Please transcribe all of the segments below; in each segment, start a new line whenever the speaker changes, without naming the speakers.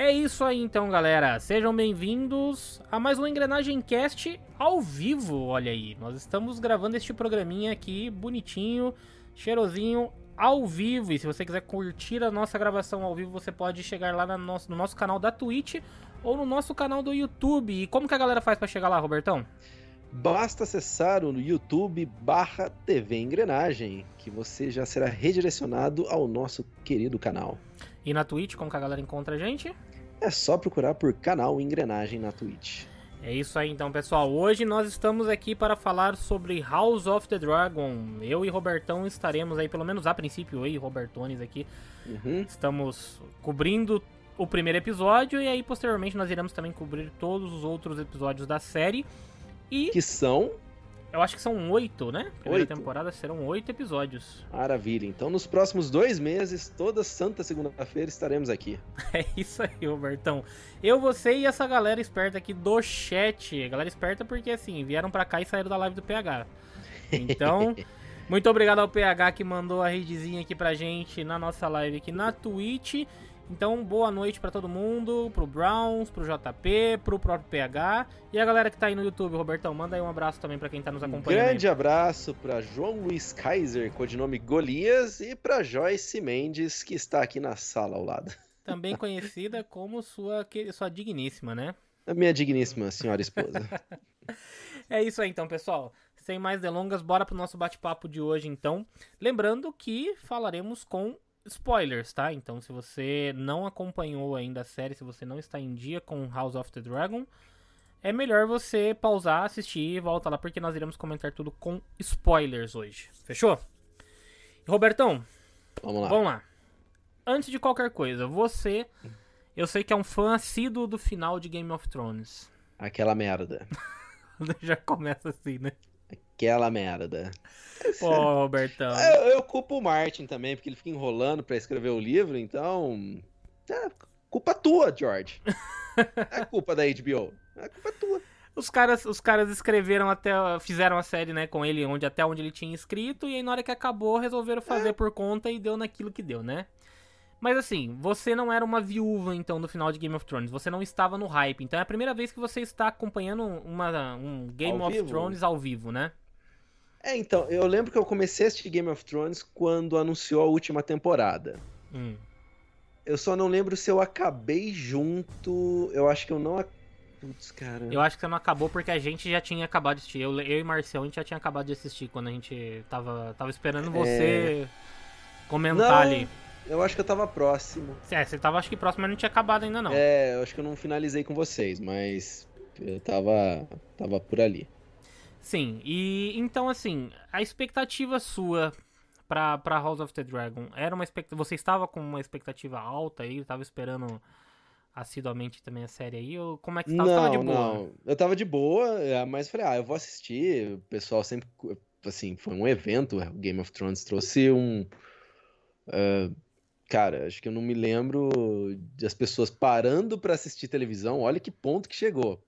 É isso aí então, galera. Sejam bem-vindos a mais um Engrenagem Cast ao vivo. Olha aí, nós estamos gravando este programinha aqui bonitinho, cheirosinho, ao vivo. E se você quiser curtir a nossa gravação ao vivo, você pode chegar lá no nosso, no nosso canal da Twitch ou no nosso canal do YouTube. E como que a galera faz para chegar lá, Robertão?
Basta acessar o YouTube barra TV Engrenagem, que você já será redirecionado ao nosso querido canal.
E na Twitch, como que a galera encontra a gente?
É só procurar por canal Engrenagem na Twitch.
É isso aí então, pessoal. Hoje nós estamos aqui para falar sobre House of the Dragon. Eu e Robertão estaremos aí, pelo menos a princípio, eu e Robertones aqui. Uhum. Estamos cobrindo o primeiro episódio e aí posteriormente nós iremos também cobrir todos os outros episódios da série. E
que são
eu acho que são oito, né? Primeira oito. temporada serão oito episódios.
Maravilha. Então, nos próximos dois meses, toda santa segunda-feira, estaremos aqui.
É isso aí, Robertão. Eu, você e essa galera esperta aqui do chat. Galera esperta porque, assim, vieram para cá e saíram da live do PH. Então, muito obrigado ao PH que mandou a redezinha aqui pra gente na nossa live aqui na Twitch. Então, boa noite para todo mundo, pro Browns, pro JP, pro próprio PH e a galera que tá aí no YouTube, Robertão, manda aí um abraço também para quem tá nos acompanhando.
Um grande
aí.
abraço para João Luiz Kaiser, codinome Golias, e para Joyce Mendes, que está aqui na sala ao lado.
Também conhecida como sua, sua digníssima, né?
A minha digníssima senhora esposa.
é isso aí então, pessoal. Sem mais delongas, bora pro nosso bate-papo de hoje então. Lembrando que falaremos com spoilers, tá? Então, se você não acompanhou ainda a série, se você não está em dia com House of the Dragon, é melhor você pausar, assistir e volta lá, porque nós iremos comentar tudo com spoilers hoje. Fechou? Robertão,
vamos lá.
Vamos lá. Antes de qualquer coisa, você, eu sei que é um fã assíduo do final de Game of Thrones.
Aquela merda.
Já começa assim, né?
Aquela merda.
Pô, Robertão.
Eu, eu culpo o Martin também, porque ele fica enrolando para escrever o livro, então. É culpa tua, George. é culpa da HBO. É culpa tua.
Os caras, os caras escreveram até. Fizeram a série, né, com ele, onde, até onde ele tinha escrito, e aí na hora que acabou, resolveram fazer é. por conta e deu naquilo que deu, né? Mas assim, você não era uma viúva, então, do final de Game of Thrones. Você não estava no hype. Então é a primeira vez que você está acompanhando uma, um Game ao of vivo. Thrones ao vivo, né?
É, então, eu lembro que eu comecei a assistir Game of Thrones quando anunciou a última temporada. Hum. Eu só não lembro se eu acabei junto. Eu acho que eu não.
Putz, cara. Eu acho que você não acabou porque a gente já tinha acabado de assistir. Eu, eu e Marcel, a gente já tinha acabado de assistir quando a gente tava, tava esperando você é... comentar não, ali.
Eu acho que eu tava próximo.
É, você tava acho que próximo, mas não tinha acabado ainda não.
É, eu acho que eu não finalizei com vocês, mas eu tava, tava por ali.
Sim, e então assim, a expectativa sua pra, pra House of the Dragon era uma expectativa. Você estava com uma expectativa alta aí, estava esperando assiduamente também a série aí? Ou como é que você
tava? Não,
tava de boa?
Não, eu tava de boa, é, mas falei, ah, eu vou assistir. O pessoal sempre. Assim, foi um evento, o Game of Thrones trouxe um. Uh, cara, acho que eu não me lembro das pessoas parando para assistir televisão. Olha que ponto que chegou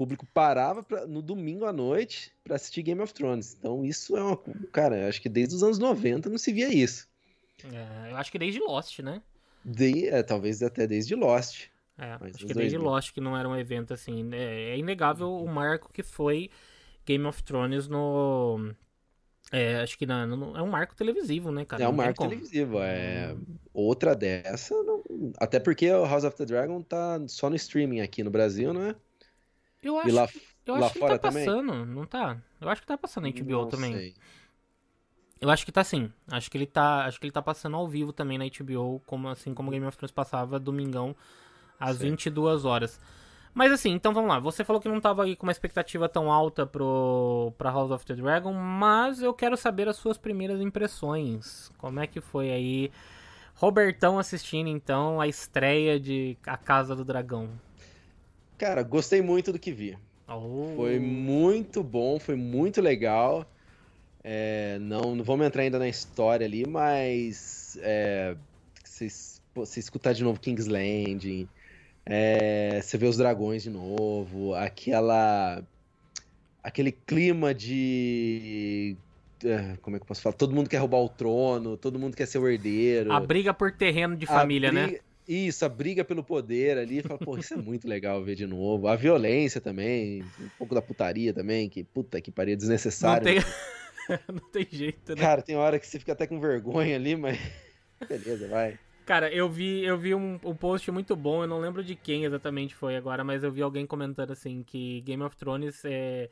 público parava pra, no domingo à noite para assistir Game of Thrones. Então isso é uma. Cara, acho que desde os anos 90 não se via isso.
É, eu acho que desde Lost, né?
De, é, talvez até desde Lost.
É, acho que desde Lost que não era um evento assim. É, é inegável o marco que foi Game of Thrones no. É, acho que na, no, é um marco televisivo, né, cara?
É um marco televisivo. É outra dessa. Não... Até porque o House of the Dragon tá só no streaming aqui no Brasil, não é?
Eu acho, lá, eu lá acho que tá passando, também? não tá? Eu acho que tá passando na HBO não também. Sei. Eu acho que tá sim. Acho que ele tá, acho que ele tá passando ao vivo também na HBO, como assim como Game of Thrones passava domingão às Sim. 22 horas. Mas assim, então vamos lá. Você falou que não tava aí com uma expectativa tão alta pro pra House of the Dragon, mas eu quero saber as suas primeiras impressões. Como é que foi aí Robertão assistindo então a estreia de A Casa do Dragão?
Cara, gostei muito do que vi. Oh. Foi muito bom, foi muito legal. É, não, não vamos entrar ainda na história ali, mas é, você, escutar de novo King's Landing, é, você vê os dragões de novo, aquela aquele clima de é, como é que eu posso falar? Todo mundo quer roubar o trono, todo mundo quer ser o herdeiro.
A briga por terreno de família, briga, né?
Isso, a briga pelo poder ali. Fala, pô, isso é muito legal ver de novo. A violência também, um pouco da putaria também, que puta que pariu, desnecessário.
Não tem, não tem jeito, né?
Cara, tem hora que você fica até com vergonha ali, mas. Beleza, vai.
Cara, eu vi, eu vi um, um, post muito bom, eu não lembro de quem exatamente foi agora, mas eu vi alguém comentando assim que Game of Thrones é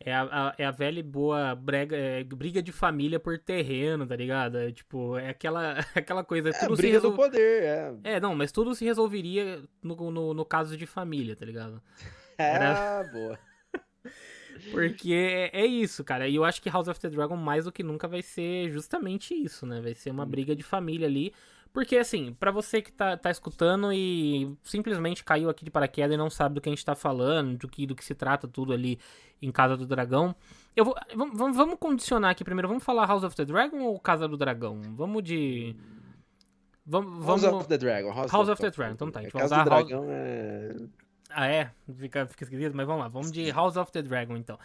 é a, a, é a velha e boa brega, é, briga de família por terreno, tá ligado? É, tipo, é aquela, aquela coisa.
É, tudo briga resol... do poder, é.
É, não, mas tudo se resolveria no, no, no caso de família, tá ligado?
Era... Ah, boa.
Porque é, é, isso, cara. E eu acho que House of the Dragon, mais do que nunca, vai ser justamente isso, né? Vai ser uma briga de família ali. Porque, assim, para você que tá, tá escutando e simplesmente caiu aqui de paraquedas e não sabe do que a gente tá falando, do que, do que se trata tudo ali em Casa do Dragão, eu vou. Vamos, vamos condicionar aqui primeiro. Vamos falar House of the Dragon ou Casa do Dragão? Vamos de.
Vamos, House of the Dragon.
House, House of, the, the Dragon. Então tá, a gente vai
usar do Dragão é.
Ah, é? Fica, fica esquisito, mas vamos lá. Vamos de House of the Dragon, então.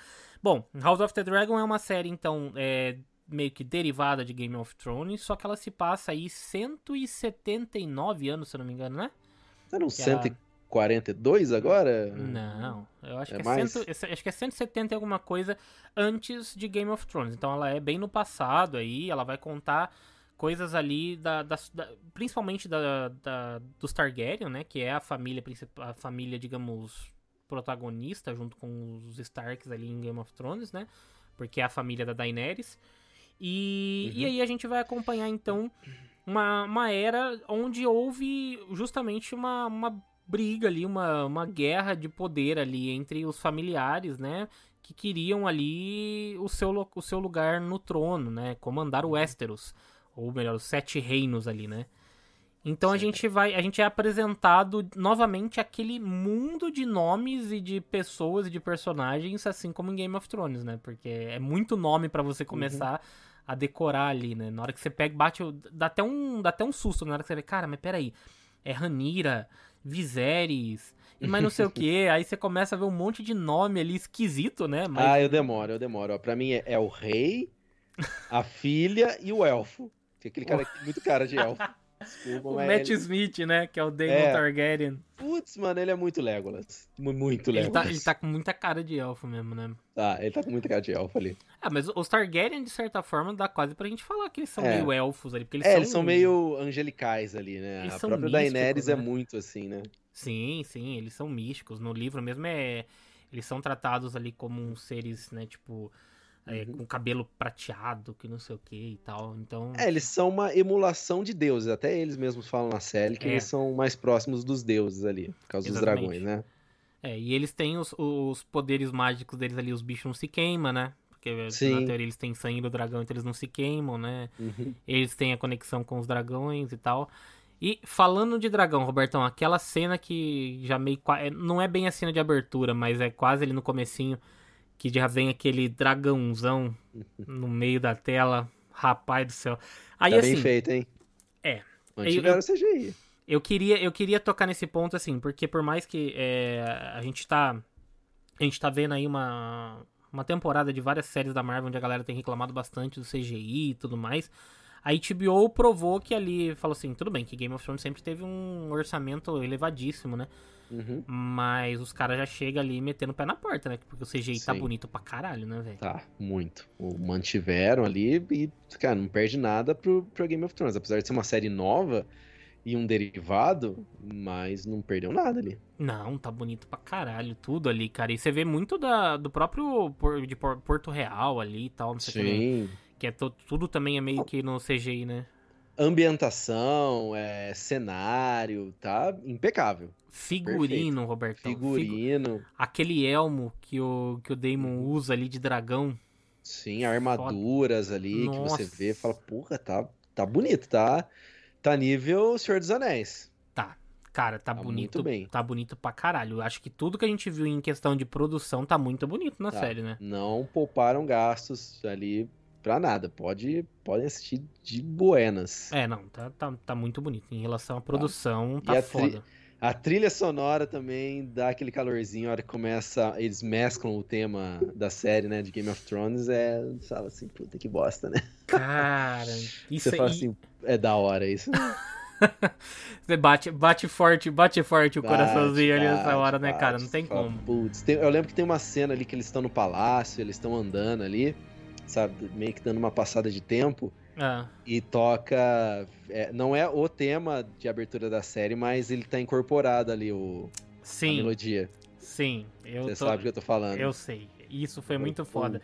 Bom, House of the Dragon é uma série, então, é, meio que derivada de Game of Thrones, só que ela se passa aí 179 anos, se eu não me engano, né?
Eram que 142 agora?
Não, eu acho, é que é cento, acho que é 170 e alguma coisa antes de Game of Thrones. Então ela é bem no passado aí, ela vai contar coisas ali da, da, da principalmente da, da, dos Targaryen, né, que é a família a família, digamos, protagonista junto com os Starks ali em Game of Thrones, né? Porque é a família da Daenerys. E, uhum. e aí a gente vai acompanhar então uma, uma era onde houve justamente uma, uma briga ali, uma, uma guerra de poder ali entre os familiares, né? Que queriam ali o seu, o seu lugar no trono, né? Comandar o Westeros. Ou melhor, os Sete Reinos ali, né? Então a gente vai, a gente é apresentado novamente aquele mundo de nomes e de pessoas e de personagens, assim como em Game of Thrones, né? Porque é muito nome para você uhum. começar uhum a decorar ali, né? Na hora que você pega, bate, dá até um, dá até um susto na hora que você vê, cara, mas peraí, é Ranira, Viserys, e mais não sei o que, aí você começa a ver um monte de nome ali esquisito, né?
Mas... Ah, eu demoro, eu demoro. Ó, pra mim é, é o rei, a filha e o elfo. Tem aquele cara muito cara de elfo.
Desculpa, o Matt ele... Smith, né? Que é o Daemon é. Targaryen.
Putz, mano, ele é muito Legolas. Muito Legolas.
Ele tá, ele tá, com muita cara de elfo mesmo, né?
Tá, ele tá com muita cara de elfo ali.
Ah, mas os Targaryen, de certa forma, dá quase pra gente falar que eles são é. meio elfos ali. Porque eles
é,
são...
eles são meio angelicais ali, né? Eles a própria místicos, Daenerys é né? é muito assim, né?
Sim, sim, eles são místicos. No livro mesmo é... Eles são tratados ali como uns seres, né, tipo é, uhum. com cabelo prateado, que não sei o que e tal. Então.
É, eles são uma emulação de deuses. Até eles mesmos falam na série que é. eles são mais próximos dos deuses ali, por causa Exatamente. dos dragões, né?
É, e eles têm os, os poderes mágicos deles ali, os bichos não se queimam, né? Porque Sim. na teoria eles têm sangue do dragão, então eles não se queimam, né? Uhum. Eles têm a conexão com os dragões e tal. E falando de dragão, Robertão, aquela cena que já meio. É, não é bem a cena de abertura, mas é quase ali no comecinho que já vem aquele dragãozão no meio da tela. Rapaz do céu. Aí,
tá
assim,
bem feito, hein?
É.
Mantiveram o CGI.
Eu queria, eu queria tocar nesse ponto, assim, porque por mais que é, a gente tá. A gente tá vendo aí uma, uma temporada de várias séries da Marvel onde a galera tem reclamado bastante do CGI e tudo mais. A HBO provou que ali falou assim, tudo bem, que Game of Thrones sempre teve um orçamento elevadíssimo, né? Uhum. Mas os caras já chegam ali metendo o pé na porta, né? Porque o CGI tá Sim. tá bonito pra caralho, né, velho?
Tá, muito. O mantiveram ali e, cara, não perde nada pro, pro Game of Thrones. Apesar de ser uma série nova e um derivado, mas não perdeu nada ali.
Não, tá bonito pra caralho, tudo ali, cara. E você vê muito da, do próprio de Porto Real ali e tal, não sei
Sim.
Que, que é tudo também é meio que no CGI, né?
ambientação, é, cenário, tá impecável.
Figurino, Roberto.
Figurino.
Aquele elmo que o, que o Damon usa ali de dragão.
Sim, armaduras Foda. ali Nossa. que você vê fala, porra, tá, tá bonito, tá, tá nível Senhor dos Anéis.
Tá. Cara, tá, tá bonito. bem. Tá bonito pra caralho. Acho que tudo que a gente viu em questão de produção tá muito bonito na tá. série, né?
Não pouparam gastos ali pra nada. Pode, podem assistir de buenas.
É, não, tá, tá, tá muito bonito. Em relação à produção, tá, tá foda.
A trilha sonora também dá aquele calorzinho, a hora que começa, eles mesclam o tema da série, né, de Game of Thrones, é, fala assim, puta que bosta, né?
Cara,
isso Você fala assim, é da hora isso.
Você bate, bate forte, bate forte o bate, coraçãozinho ali nessa hora, bate, né, cara? Não tem como.
Putz, tem, eu lembro que tem uma cena ali que eles estão no palácio, eles estão andando ali, sabe? Meio que dando uma passada de tempo. Ah. E toca. É, não é o tema de abertura da série, mas ele tá incorporado ali, o,
Sim.
a melodia.
Sim, eu
Você
tô...
sabe o que eu tô falando.
Eu sei. Isso foi muito foda.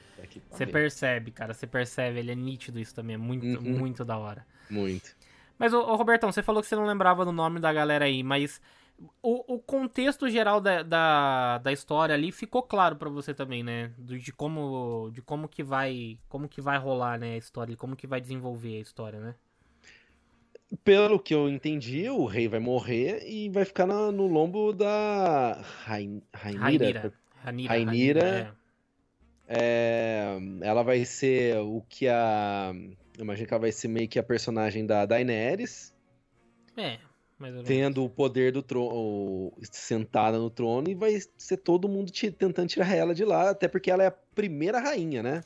Você percebe, cara, você percebe, ele é nítido isso também, é muito, uhum. muito da hora.
Muito.
Mas, ô, ô, Robertão, você falou que você não lembrava do nome da galera aí, mas o, o contexto geral da, da, da, história ali ficou claro para você também, né? De como, de como que vai como que vai rolar né, a história, como que vai desenvolver a história, né?
Pelo que eu entendi, o rei vai morrer e vai ficar na, no lombo da Rain, Rainira. Rainira. Rainira. É. É, ela vai ser o que a. Eu imagino que ela vai ser meio que a personagem da Daenerys.
É,
tendo o poder do trono, sentada no trono, e vai ser todo mundo tentando tirar ela de lá, até porque ela é a primeira rainha, né?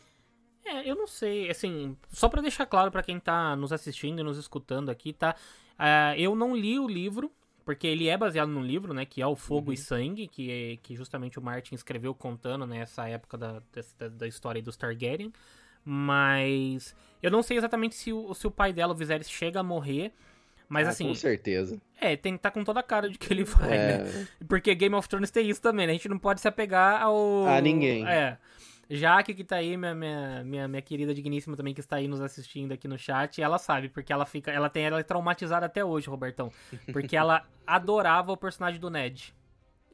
É, eu não sei, assim, só para deixar claro para quem tá nos assistindo e nos escutando aqui, tá? Uh, eu não li o livro, porque ele é baseado num livro, né, que é o Fogo uhum. e Sangue, que, é, que justamente o Martin escreveu contando nessa né, época da, da, da história dos Targaryen, mas eu não sei exatamente se o, se o pai dela, o Viserys, chega a morrer, mas ah, assim.
Com certeza.
É, tem que tá com toda a cara de que ele vai, é... né? Porque Game of Thrones tem isso também, né? A gente não pode se apegar ao.
A ninguém.
É. Jaque, que tá aí, minha, minha, minha, minha querida digníssima também, que está aí nos assistindo aqui no chat, ela sabe, porque ela fica. Ela tem ela é traumatizada até hoje, Robertão. Porque ela adorava o personagem do Ned.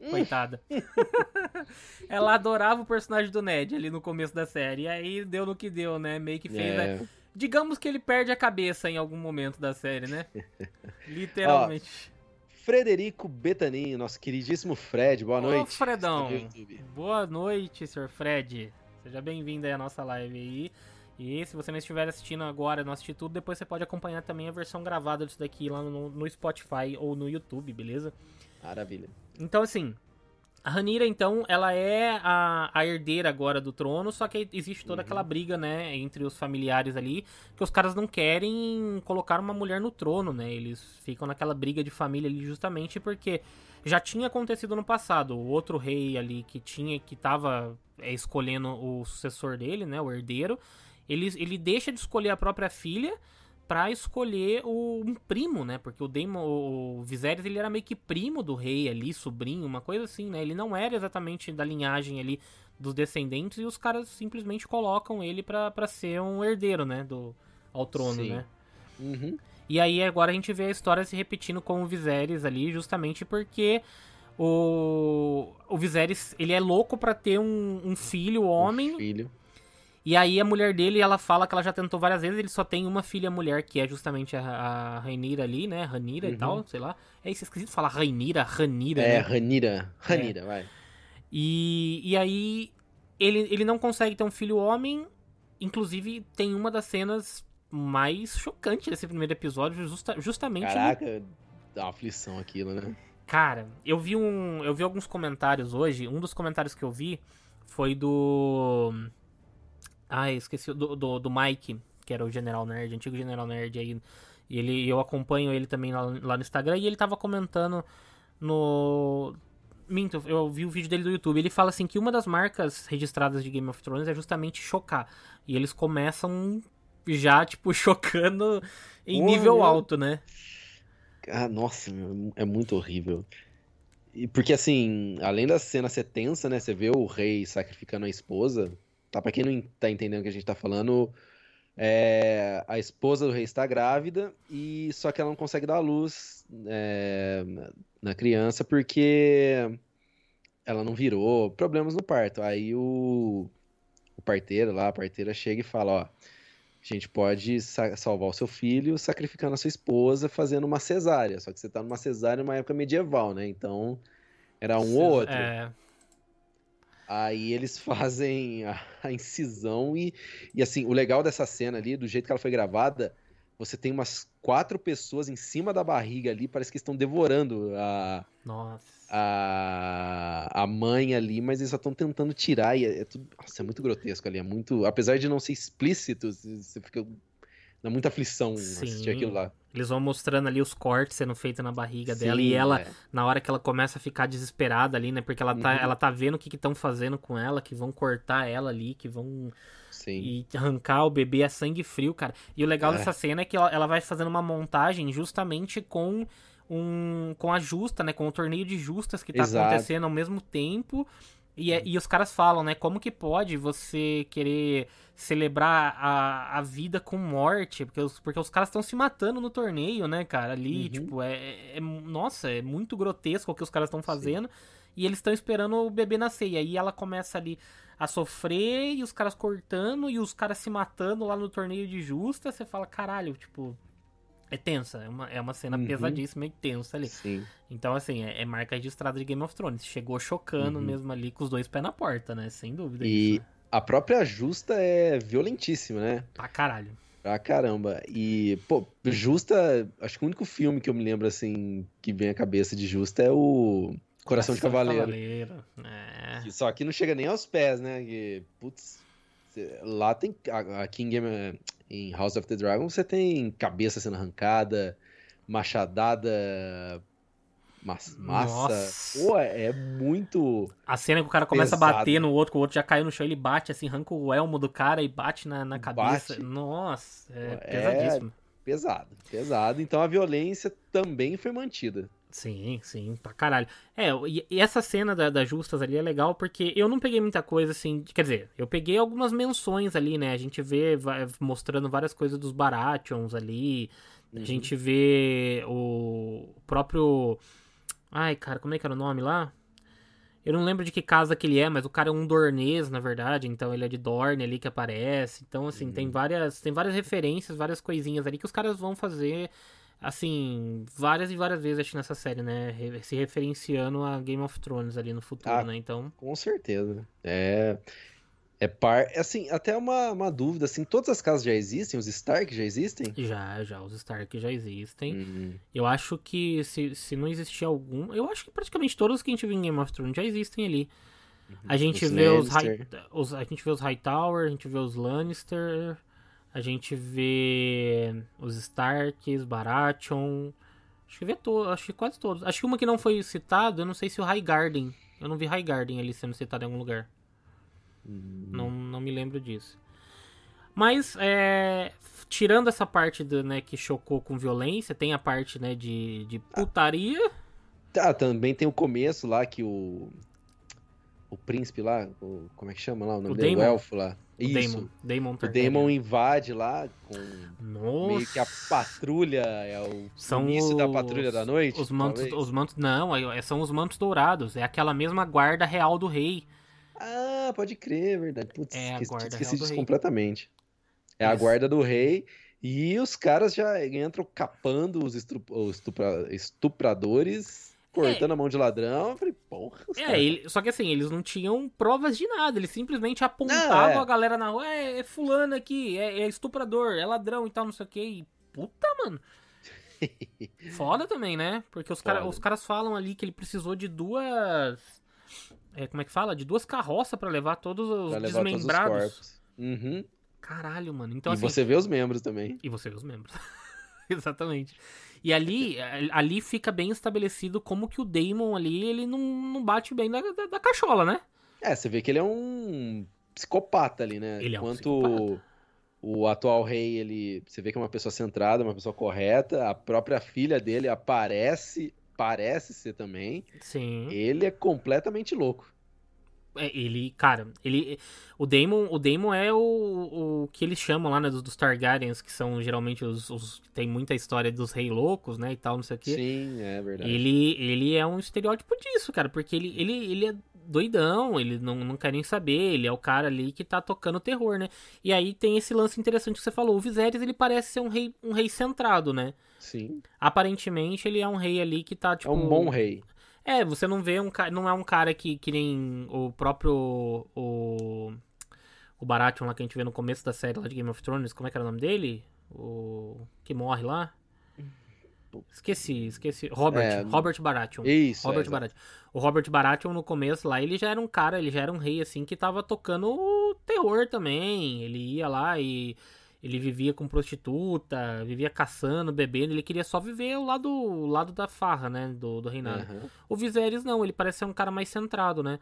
Coitada. ela adorava o personagem do Ned ali no começo da série. E aí deu no que deu, né? Meio que fez. É. Né? Digamos que ele perde a cabeça em algum momento da série, né? Literalmente.
Ó, Frederico Betaninho, nosso queridíssimo Fred, boa noite. Ô,
Fredão. Boa noite, senhor Fred. Seja bem-vindo aí à nossa live aí. E se você não estiver assistindo agora, não assistir tudo, depois você pode acompanhar também a versão gravada disso daqui lá no, no Spotify ou no YouTube, beleza?
Maravilha.
Então, assim, a Ranira, então, ela é a, a, herdeira agora do trono, só que existe toda uhum. aquela briga, né, entre os familiares ali, que os caras não querem colocar uma mulher no trono, né? Eles ficam naquela briga de família ali justamente porque já tinha acontecido no passado. O outro rei ali que tinha, que tava é, escolhendo o sucessor dele, né, o herdeiro, ele, ele deixa de escolher a própria filha para escolher o, um primo, né? Porque o Daemon, o Viserys, ele era meio que primo do rei ali, sobrinho, uma coisa assim, né? Ele não era exatamente da linhagem ali dos descendentes e os caras simplesmente colocam ele para ser um herdeiro, né? Do, ao trono, Sim. né?
Uhum.
E aí agora a gente vê a história se repetindo com o Viserys ali, justamente porque o, o Viserys, ele é louco para ter um, um filho homem.
Um filho
e aí a mulher dele, ela fala que ela já tentou várias vezes, ele só tem uma filha mulher, que é justamente a, a Rainira ali, né? Ranira uhum. e tal, sei lá. É isso, é esquisito falar Rainira, Ranira,
É,
né?
Ranira, Ranira, é. vai.
E, e aí ele, ele não consegue ter um filho homem, inclusive tem uma das cenas mais chocantes desse primeiro episódio, justa, justamente...
Caraca, dá uma aflição aquilo, né?
Cara, eu vi um, eu vi alguns comentários hoje, um dos comentários que eu vi foi do ah, esqueci do, do, do, Mike, que era o General Nerd, antigo General Nerd aí. E ele, eu acompanho ele também lá, lá no Instagram e ele tava comentando no. Minto, eu vi o vídeo dele do YouTube. Ele fala assim que uma das marcas registradas de Game of Thrones é justamente chocar. E eles começam já, tipo, chocando em nível alto, né?
Ah, nossa, é muito horrível. E porque assim, além da cena ser tensa, né? Você vê o rei sacrificando a esposa. Tá? Pra quem não tá entendendo o que a gente tá falando, é, a esposa do rei está grávida e só que ela não consegue dar luz é, na criança porque ela não virou, problemas no parto. Aí o, o parteiro lá, a parteira chega e fala, ó, a gente pode sa salvar o seu filho sacrificando a sua esposa fazendo uma cesárea, só que você tá numa cesárea numa época medieval, né? Então era um ou outro.
É.
Aí eles fazem a, a, incisão e, e assim, o legal dessa cena ali, do jeito que ela foi gravada, você tem umas quatro pessoas em cima da barriga ali, parece que estão devorando a.
Nossa.
A, a mãe ali, mas eles só estão tentando tirar e é, é, tudo. Nossa, é muito grotesco ali. É muito. Apesar de não ser explícito, você fica. Dá muita aflição Sim. assistir aquilo lá.
Eles vão mostrando ali os cortes sendo feitos na barriga Sim, dela. E ela, é. na hora que ela começa a ficar desesperada ali, né? Porque ela tá, uhum. ela tá vendo o que estão fazendo com ela, que vão cortar ela ali, que vão. Sim. E arrancar o bebê a sangue frio, cara. E o legal é. dessa cena é que ela, ela vai fazendo uma montagem justamente com um com a justa, né? Com o torneio de justas que tá Exato. acontecendo ao mesmo tempo. E, é, e os caras falam, né? Como que pode você querer celebrar a, a vida com morte? Porque os, porque os caras estão se matando no torneio, né, cara? Ali, uhum. tipo, é, é, é, Nossa, é muito grotesco o que os caras estão fazendo. Sim. E eles estão esperando o bebê nascer. E aí ela começa ali a sofrer e os caras cortando e os caras se matando lá no torneio de justa. Você fala, caralho, tipo, é tensa, é uma, é uma cena uhum. pesadíssima e tensa ali. Sim. Então, assim, é, é, marca registrada de Game of Thrones. Chegou chocando uhum. mesmo ali com os dois pés na porta, né? Sem dúvida.
E isso. a própria Justa é violentíssima, né?
Pra caralho.
Pra caramba. E, pô, Justa, acho que o único filme que eu me lembro, assim, que vem à cabeça de Justa é o Coração, Coração de Cavaleiro. De Cavaleiro. É. Só que não chega nem aos pés, né? Que, putz, lá tem. Aqui em Game em House of the Dragon você tem cabeça sendo arrancada, machadada, massa. massa. Pô, é, é muito.
A cena que o cara começa pesado. a bater no outro, que o outro já caiu no chão, ele bate assim, arranca o elmo do cara e bate na, na cabeça. Bate. Nossa, é, é pesadíssimo.
Pesado, pesado. Então a violência também foi mantida.
Sim, sim, pra caralho. É, e, essa cena da, da, Justas ali é legal porque eu não peguei muita coisa assim. Quer dizer, eu peguei algumas menções ali, né? A gente vê vai, mostrando várias coisas dos Baratheons ali. Uhum. A gente vê o próprio. Ai, cara, como é que era o nome lá? Eu não lembro de que casa que ele é, mas o cara é um dornês, na verdade, então ele é de Dorne ali que aparece. Então, assim, uhum. tem várias tem várias referências, várias coisinhas ali que os caras vão fazer assim, várias e várias vezes, acho, nessa série, né? Se referenciando a Game of Thrones ali no futuro, ah, né? Então.
Com certeza. É. É par. Assim, até uma, uma dúvida, assim, todas as casas já existem? Os Stark já existem?
Já, já, os Stark já existem. Uhum. Eu acho que se, se não existir algum. Eu acho que praticamente todos que a gente viu em Game of Thrones já existem ali. Uhum. A gente os vê os, high, os. A gente vê os Hightower, a gente vê os Lannister. A gente vê os Starks, Baratheon. Acho que vê todos, acho que quase todos. Acho que uma que não foi citada, eu não sei se o High Garden. Eu não vi High Garden ali sendo citado em algum lugar. Hum. Não, não me lembro disso. Mas, é, tirando essa parte do, né, que chocou com violência, tem a parte né, de, de putaria.
Tá, também tem o começo lá que o. O príncipe lá, o, como é que chama lá? O nome o dele? Damon. O elfo lá. Isso. Daemon. O Daemon invade lá com Nossa. meio que a patrulha, é o São início o... da patrulha da noite.
Os mantos, os mantos não, é, são os mantos dourados, é aquela mesma guarda real do rei.
Ah, pode crer, é verdade. Putz, é esqueci, a guarda esqueci disso completamente. É Isso. a guarda do rei e os caras já entram capando os estupra... estupradores cortando é. a mão de ladrão. Eu falei, porra.
É, ele, só que assim, eles não tinham provas de nada. Eles simplesmente apontavam é. a galera na rua. É, é fulano aqui, é, é, estuprador, é ladrão e tal, não sei o que. E, puta, mano. Foda também, né? Porque os, cara, os caras falam ali que ele precisou de duas. É, como é que fala? De duas carroças para levar todos os levar desmembrados. Todos os
uhum.
Caralho, mano. Então,
e
assim,
você vê os membros também.
E você vê os membros. Exatamente. E ali, ali fica bem estabelecido como que o Damon ali, ele não, não bate bem da, da, da cachola, né?
É, você vê que ele é um psicopata ali, né? Ele Enquanto é um psicopata. o atual rei, ele, você vê que é uma pessoa centrada, uma pessoa correta, a própria filha dele aparece, parece ser também.
Sim.
Ele é completamente louco.
É, ele, cara, ele. O Daemon, o Daemon é o, o que eles chamam lá, né, dos, dos Targaryens, que são geralmente os, os. Tem muita história dos reis loucos, né? E tal, não sei o quê.
Sim, é verdade.
Ele, ele é um estereótipo disso, cara, porque ele, ele, ele é doidão, ele não, não quer nem saber, ele é o cara ali que tá tocando terror, né? E aí tem esse lance interessante que você falou. O Viserys, ele parece ser um rei, um rei centrado, né?
Sim.
Aparentemente, ele é um rei ali que tá, tipo. É
um bom rei.
É, você não vê um cara. Não é um cara que, que nem o próprio. O. O Baratheon lá que a gente vê no começo da série lá de Game of Thrones. Como é que era o nome dele? O. Que morre lá? Esqueci, esqueci. Robert, é, Robert Baratheon.
Isso.
Robert é, Baratheon. O Robert Baratheon no começo lá, ele já era um cara, ele já era um rei assim que tava tocando terror também. Ele ia lá e ele vivia com prostituta, vivia caçando, bebendo, ele queria só viver o lado, o lado da farra, né, do, do reinado. Uhum. O Viserys não, ele parece ser um cara mais centrado, né?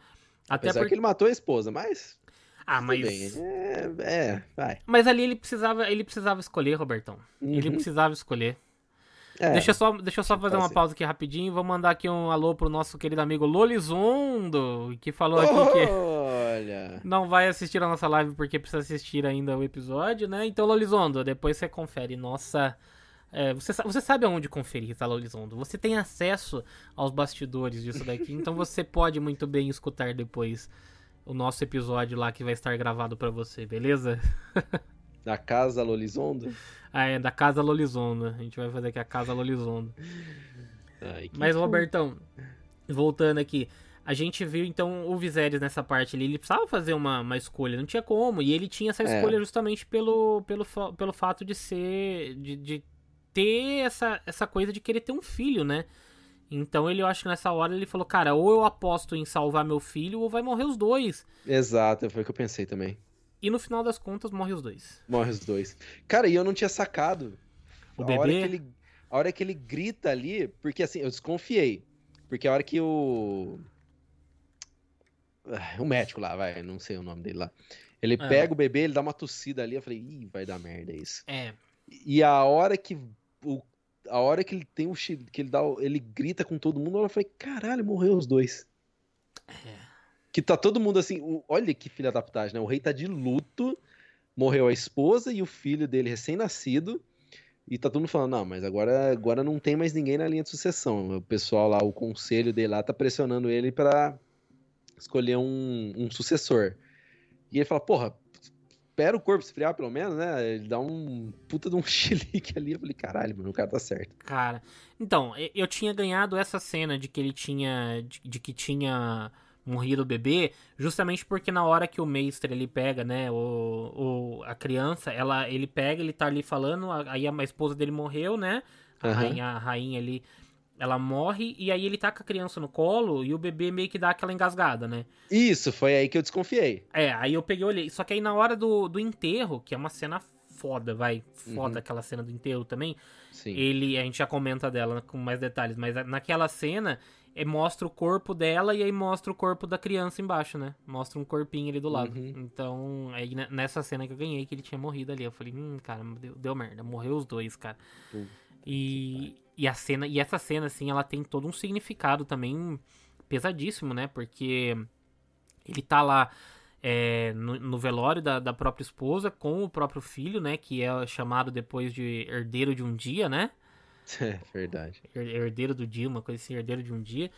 Até Apesar porque... que ele matou a esposa, mas...
Ah, mas... É, é, vai. Mas ali ele precisava, ele precisava escolher, Robertão. Uhum. Ele precisava escolher. É, deixa, eu só, deixa eu só fazer uma pausa aqui rapidinho. Vou mandar aqui um alô pro nosso querido amigo Lolizondo, que falou aqui que Olha. não vai assistir a nossa live porque precisa assistir ainda o episódio, né? Então, Lolizondo, depois você confere. Nossa. É, você, você sabe aonde conferir, tá, Lolizondo? Você tem acesso aos bastidores disso daqui, então você pode muito bem escutar depois o nosso episódio lá que vai estar gravado para você, beleza?
Da Casa Lolizondo?
Ah, é, da Casa Lolizondo. A gente vai fazer aqui a Casa Lolizondo. Ai, Mas, Robertão, voltando aqui. A gente viu, então, o Viserys nessa parte ali. Ele precisava fazer uma, uma escolha, não tinha como. E ele tinha essa é. escolha é. justamente pelo, pelo, pelo fato de ser. De, de ter essa, essa coisa de querer ter um filho, né? Então ele, eu acho que nessa hora ele falou, cara, ou eu aposto em salvar meu filho, ou vai morrer os dois.
Exato, foi o que eu pensei também.
E no final das contas, morre os dois.
Morre os dois. Cara, e eu não tinha sacado.
O a bebê?
Hora que ele, a hora que ele grita ali, porque assim, eu desconfiei. Porque a hora que o. Ah, o médico lá, vai, não sei o nome dele lá. Ele é. pega o bebê, ele dá uma tossida ali, eu falei, ih, vai dar merda isso.
É.
E a hora que o, a hora que ele tem o que ele dá, ele grita com todo mundo, eu falei, caralho, morreu os dois. É. Que tá todo mundo assim, olha que filha da putagem, né? O rei tá de luto, morreu a esposa e o filho dele recém-nascido. E tá todo mundo falando, não, mas agora, agora não tem mais ninguém na linha de sucessão. O pessoal lá, o conselho dele lá, tá pressionando ele para escolher um, um sucessor. E ele fala, porra, espera o corpo esfriar pelo menos, né? Ele dá um puta de um chilique ali. Eu falei, caralho, mano, o cara tá certo.
Cara, então, eu tinha ganhado essa cena de que ele tinha. de, de que tinha morrido o bebê, justamente porque na hora que o mestre ele pega, né, o, o, a criança, ela, ele pega, ele tá ali falando, aí a, a esposa dele morreu, né, a, uhum. rainha, a rainha ali, ela morre, e aí ele tá com a criança no colo, e o bebê meio que dá aquela engasgada, né.
Isso, foi aí que eu desconfiei.
É, aí eu peguei e olhei, só que aí na hora do, do enterro, que é uma cena foda, vai, foda uhum. aquela cena do enterro também, Sim. ele, a gente já comenta dela com mais detalhes, mas naquela cena é, mostra o corpo dela e aí mostra o corpo da criança embaixo, né? Mostra um corpinho ali do lado. Uhum. Então, aí nessa cena que eu ganhei, que ele tinha morrido ali, eu falei, hum, cara, deu, deu merda, morreu os dois, cara. Uhum. E, e a cena, e essa cena, assim, ela tem todo um significado também pesadíssimo, né? Porque ele tá lá é, no, no, velório da, da própria esposa com o próprio filho, né? Que é chamado depois de herdeiro de um dia, né?
É verdade.
Herdeiro do dia, uma coisa assim, herdeiro de um dia.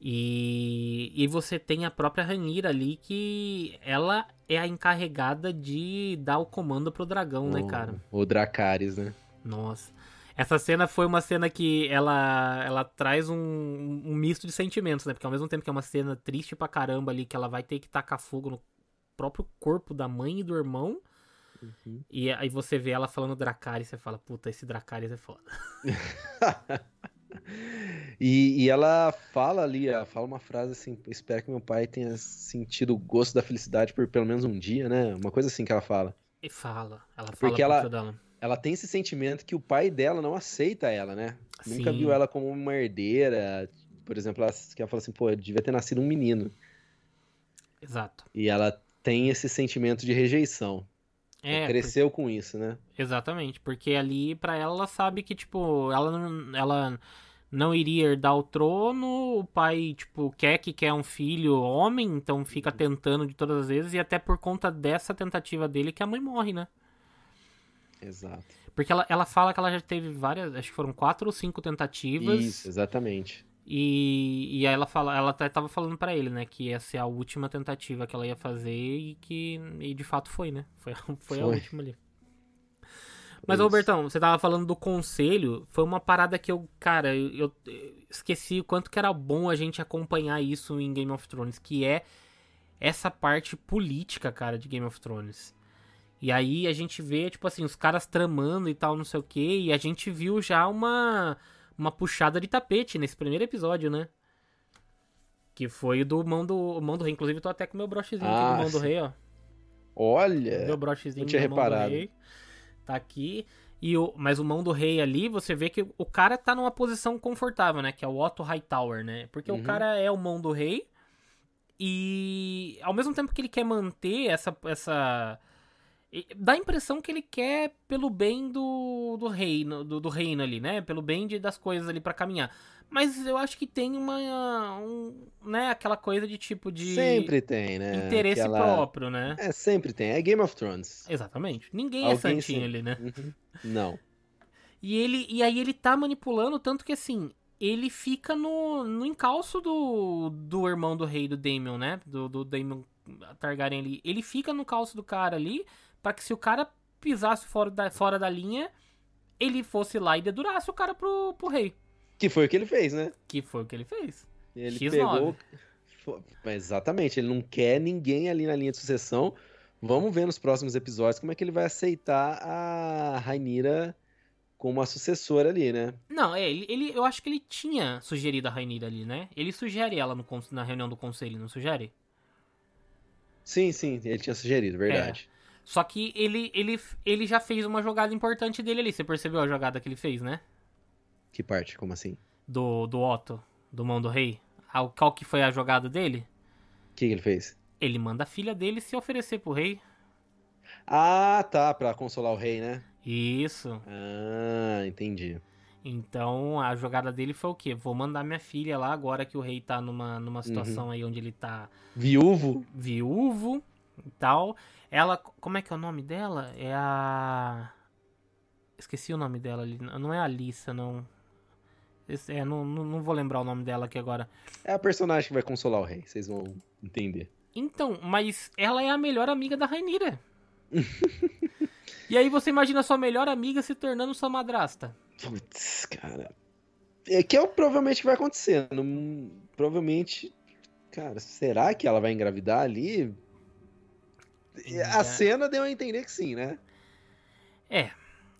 E, e você tem a própria Ranira ali que ela é a encarregada de dar o comando pro dragão, né, o, né, cara?
O Dracarys, né?
Nossa. Essa cena foi uma cena que ela, ela traz um, um misto de sentimentos, né? Porque ao mesmo tempo que é uma cena triste pra caramba ali, que ela vai ter que tacar fogo no próprio corpo da mãe e do irmão, Uhum. E aí você vê ela falando Dracarys e você fala, puta, esse Dracarys é foda.
e, e, ela fala ali, ela fala uma frase assim, espero que meu pai tenha sentido o gosto da felicidade por pelo menos um dia, né? Uma coisa assim que ela fala.
E fala, ela fala
Porque ela, dela. Ela tem esse sentimento que o pai dela não aceita ela, né? Sim. Nunca viu ela como uma herdeira. Por exemplo, ela, ela fala assim, pô, devia ter nascido um menino.
Exato.
E ela tem esse sentimento de rejeição. É, cresceu com isso, né?
Exatamente, porque ali para ela ela sabe que tipo, ela não, ela não iria herdar o trono, o pai, tipo, quer que quer um filho homem, então fica uhum. tentando de todas as vezes e até por conta dessa tentativa dele que a mãe morre, né?
Exato.
Porque ela, ela fala que ela já teve várias, acho que foram quatro ou cinco tentativas.
Isso, exatamente.
E, e aí ela fala, ela até tava falando para ele, né, que ia ser a última tentativa que ela ia fazer e que e de fato foi, né? Foi, foi, foi. a última ali. Mas, Isso. Robertão, você tava falando do conselho, foi uma parada que eu, cara, eu, eu, esqueci o quanto que era bom a gente acompanhar isso em Game of Thrones, que é essa parte política, cara, de Game of Thrones. E aí a gente vê, tipo assim, os caras tramando e tal, não sei o que, e a gente viu já uma uma puxada de tapete nesse primeiro episódio, né? Que foi do mão do, mão do rei. Inclusive, tô até com meu brochezinho ah, aqui do mão do rei, ó.
Olha! Meu brochezinho
não tinha
reparado.
Tá aqui. E o, mas o mão do rei ali, você vê que o cara tá numa posição confortável, né? Que é o Otto Hightower, né? Porque uhum. o cara é o mão do rei. E ao mesmo tempo que ele quer manter essa. essa dá a impressão que ele quer pelo bem do, do reino, do, do reino ali, né? Pelo bem de, das coisas ali para caminhar. Mas eu acho que tem uma. Um, né, aquela coisa de tipo de.
Sempre tem, né?
Interesse aquela... próprio, né?
É, sempre tem. É Game of Thrones.
Exatamente. Ninguém é Alguém é santinho ali, né?
Uhum. Não.
E, ele, e aí ele tá manipulando, tanto que assim, ele fica no, no encalço do, do irmão do rei, do Daemon, né? Do, do Daemon Targaryen ali. Ele fica no calço do cara ali, para que se o cara pisasse fora da, fora da linha, ele fosse lá e dedurasse o cara pro, pro rei.
Que foi o que ele fez, né?
Que foi o que ele fez.
Ele X9. pegou. Exatamente, ele não quer ninguém ali na linha de sucessão. Vamos ver nos próximos episódios como é que ele vai aceitar a Rainira como a sucessora ali, né?
Não, é, ele, ele, eu acho que ele tinha sugerido a Rainira ali, né? Ele sugere ela no, na reunião do conselho, não sugere?
Sim, sim, ele tinha sugerido, verdade. É.
Só que ele, ele, ele já fez uma jogada importante dele ali. Você percebeu a jogada que ele fez, né?
Que parte? Como assim?
Do, do Otto, do Mão do Rei. Qual que foi a jogada dele?
O que, que ele fez?
Ele manda a filha dele se oferecer pro rei.
Ah, tá, pra consolar o rei, né?
Isso.
Ah, entendi.
Então a jogada dele foi o quê? Vou mandar minha filha lá agora que o rei tá numa, numa uhum. situação uhum. aí onde ele tá.
Viúvo?
Viúvo e tal. Ela. Como é que é o nome dela? É a. Esqueci o nome dela ali. Não é a Alissa, não. Esse, é, não, não, não, vou lembrar o nome dela aqui agora.
É a personagem que vai consolar o rei, vocês vão entender.
Então, mas ela é a melhor amiga da Rainira. e aí você imagina sua melhor amiga se tornando sua madrasta.
Putz, cara. É que é o provavelmente que vai acontecer. Não, provavelmente. Cara, será que ela vai engravidar ali? A cena deu a entender que sim, né?
É,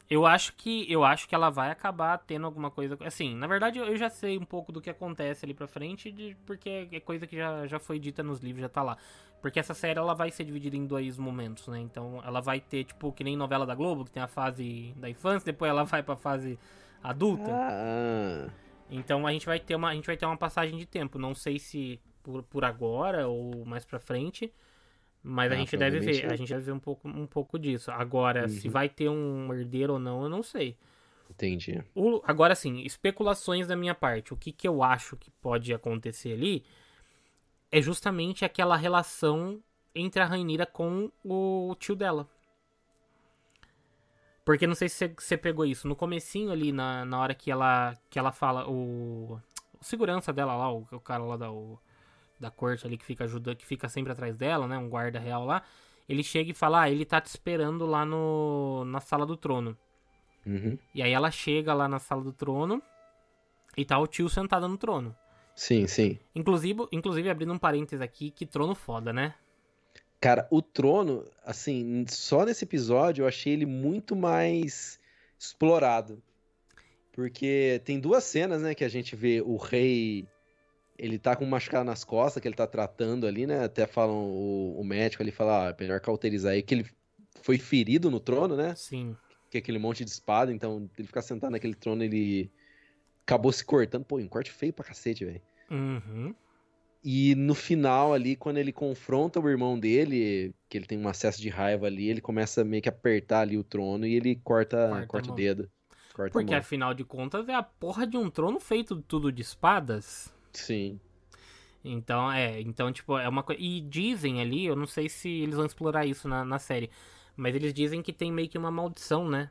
eu acho que eu acho que ela vai acabar tendo alguma coisa. Assim, na verdade eu já sei um pouco do que acontece ali pra frente, de, porque é coisa que já, já foi dita nos livros, já tá lá. Porque essa série ela vai ser dividida em dois momentos, né? Então ela vai ter, tipo, que nem novela da Globo, que tem a fase da infância, depois ela vai pra fase adulta.
Ah.
Então a gente vai ter uma, a gente vai ter uma passagem de tempo. Não sei se por, por agora ou mais pra frente. Mas ah, a gente deve ver, a gente deve ver um pouco, um pouco disso. Agora, uhum. se vai ter um herdeiro ou não, eu não sei.
Entendi.
O, agora sim, especulações da minha parte. O que, que eu acho que pode acontecer ali é justamente aquela relação entre a Rainira com o tio dela. Porque não sei se você pegou isso. No comecinho ali, na, na hora que ela, que ela fala, o, o segurança dela lá, o, o cara lá da... O, da corte ali que fica ajudando, que fica sempre atrás dela, né? Um guarda real lá. Ele chega e fala: Ah, ele tá te esperando lá no, na sala do trono.
Uhum.
E aí ela chega lá na sala do trono e tá o tio sentado no trono.
Sim, sim.
Inclusive, inclusive abrindo um parênteses aqui, que trono foda, né?
Cara, o trono, assim, só nesse episódio eu achei ele muito mais explorado. Porque tem duas cenas, né, que a gente vê o rei ele tá com um machucado nas costas que ele tá tratando ali, né? Até falam o, o médico ali fala, ah, melhor cauterizar aí que ele foi ferido no trono, né?
Sim.
Que é aquele monte de espada, então ele ficar sentado naquele trono, ele acabou se cortando. Pô, um corte feio pra cacete, velho.
Uhum.
E no final ali, quando ele confronta o irmão dele, que ele tem um acesso de raiva ali, ele começa meio que apertar ali o trono e ele corta, corta, corta o dedo. Corta
Porque afinal de contas é a porra de um trono feito tudo de espadas.
Sim.
Então, é, então, tipo, é uma coisa. E dizem ali, eu não sei se eles vão explorar isso na, na série, mas eles dizem que tem meio que uma maldição, né?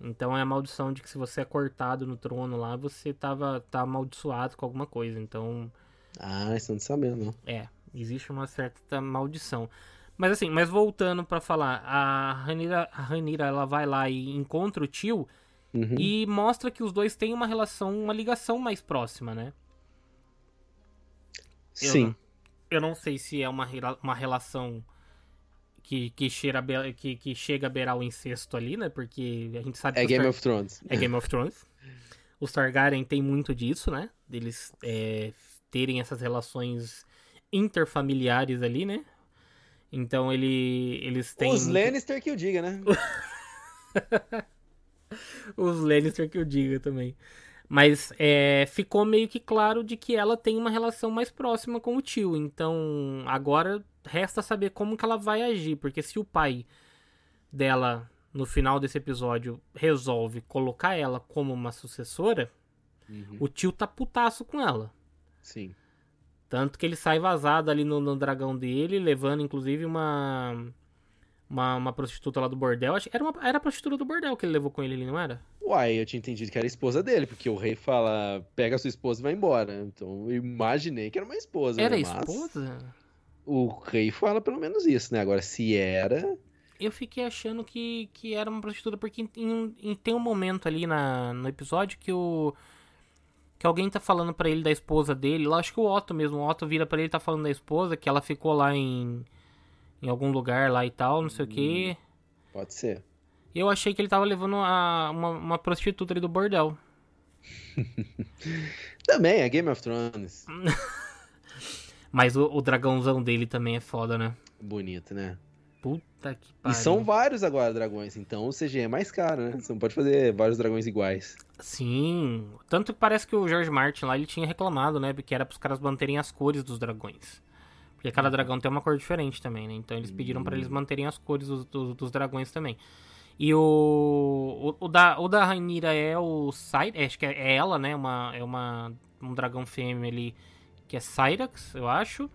Então é a maldição de que se você é cortado no trono lá, você tava tá amaldiçoado com alguma coisa. Então.
Ah, isso não sabendo, não.
É, existe uma certa maldição. Mas assim, mas voltando para falar, a Ranira, a Ranira ela vai lá e encontra o tio uhum. e mostra que os dois têm uma relação, uma ligação mais próxima, né?
Eu Sim.
Não, eu não sei se é uma, uma relação que, que, cheira, que, que chega a beirar o incesto ali, né? Porque a gente sabe
é
que.
É Game Tar... of Thrones.
É Game of Thrones. Os Targaryen tem muito disso, né? Deles é, terem essas relações interfamiliares ali, né? Então ele, eles têm.
Os Lannister que eu diga, né?
Os Lannister que eu diga também. Mas é, ficou meio que claro de que ela tem uma relação mais próxima com o tio. Então agora resta saber como que ela vai agir. Porque se o pai dela, no final desse episódio, resolve colocar ela como uma sucessora, uhum. o tio tá putaço com ela.
Sim.
Tanto que ele sai vazado ali no, no dragão dele, levando inclusive uma uma, uma prostituta lá do bordel. Era, uma, era a prostituta do bordel que ele levou com ele ali, não era?
Uai, eu tinha entendido que era a esposa dele, porque o rei fala, pega a sua esposa e vai embora. Então eu imaginei que era uma esposa.
Era
né?
esposa?
O rei fala pelo menos isso, né? Agora, se era.
Eu fiquei achando que, que era uma prostituta, porque em, em, em, tem um momento ali na, no episódio que o. Que alguém tá falando para ele da esposa dele. Lá, acho que o Otto mesmo. O Otto vira para ele e tá falando da esposa, que ela ficou lá em em algum lugar lá e tal, não sei hum, o que.
Pode ser.
Eu achei que ele tava levando a, uma, uma prostituta ali do bordel.
também, é Game of Thrones.
Mas o, o, dragãozão dele também é foda, né?
Bonito, né?
Puta que pariu.
E são vários agora dragões, então o CG é mais caro, né? Você não pode fazer vários dragões iguais.
Sim. Tanto que parece que o George Martin lá ele tinha reclamado, né? Porque era pros caras manterem as cores dos dragões. Porque cada dragão tem uma cor diferente também, né? Então eles pediram para eles manterem as cores dos, dos, dos, dragões também. E o, o, o da, o da Rainira é o Cyrax, acho que é ela, né? Uma, é uma, um dragão fêmea ali, que é Cyrax, eu acho.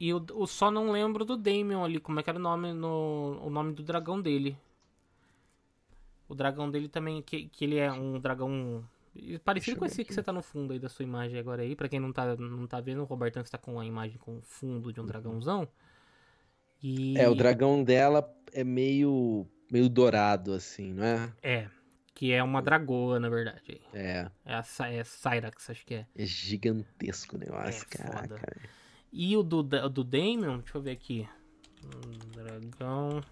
E o, o só não lembro do Damien ali, como é que era o nome, no, o nome do dragão dele. O dragão dele também, que, que ele é um dragão Parecido com esse aqui. que você tá no fundo aí da sua imagem agora aí. Pra quem não tá, não tá vendo, o Robertão está com a imagem com o fundo de um dragãozão. E...
É, o dragão dela é meio, meio dourado, assim, não é?
É, que é uma dragoa, na verdade.
É.
É a é Cyrax, acho que é.
É gigantesco o negócio, é, caraca. Foda.
E o do, do Daemon, deixa eu ver aqui. Dragão